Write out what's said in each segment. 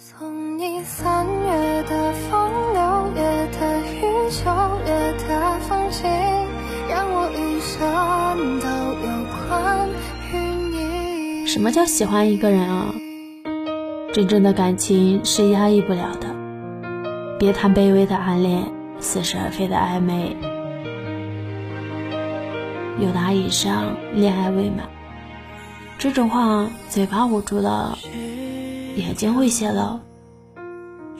送你三月的风，六月的雨，九月的风景，让我一生都有关于你。什么叫喜欢一个人啊？真正的感情是压抑不了的，别谈卑微的暗恋，似是而非的暧昧。有达以上，恋爱未满，这种话嘴巴捂住了。眼睛会泄露，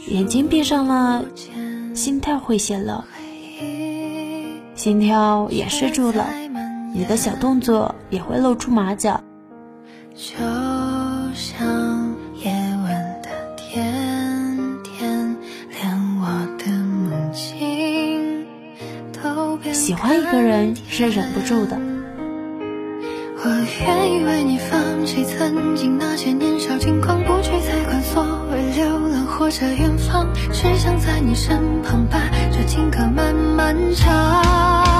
眼睛闭上了，心跳会泄露，心跳也是住了，你的小动作也会露出马脚。就像夜晚的甜甜，连我的母亲都变喜欢一个人是忍不住的。我愿意为你放弃曾经那些年少轻狂，着远方，只想在你身旁把这情歌慢慢唱。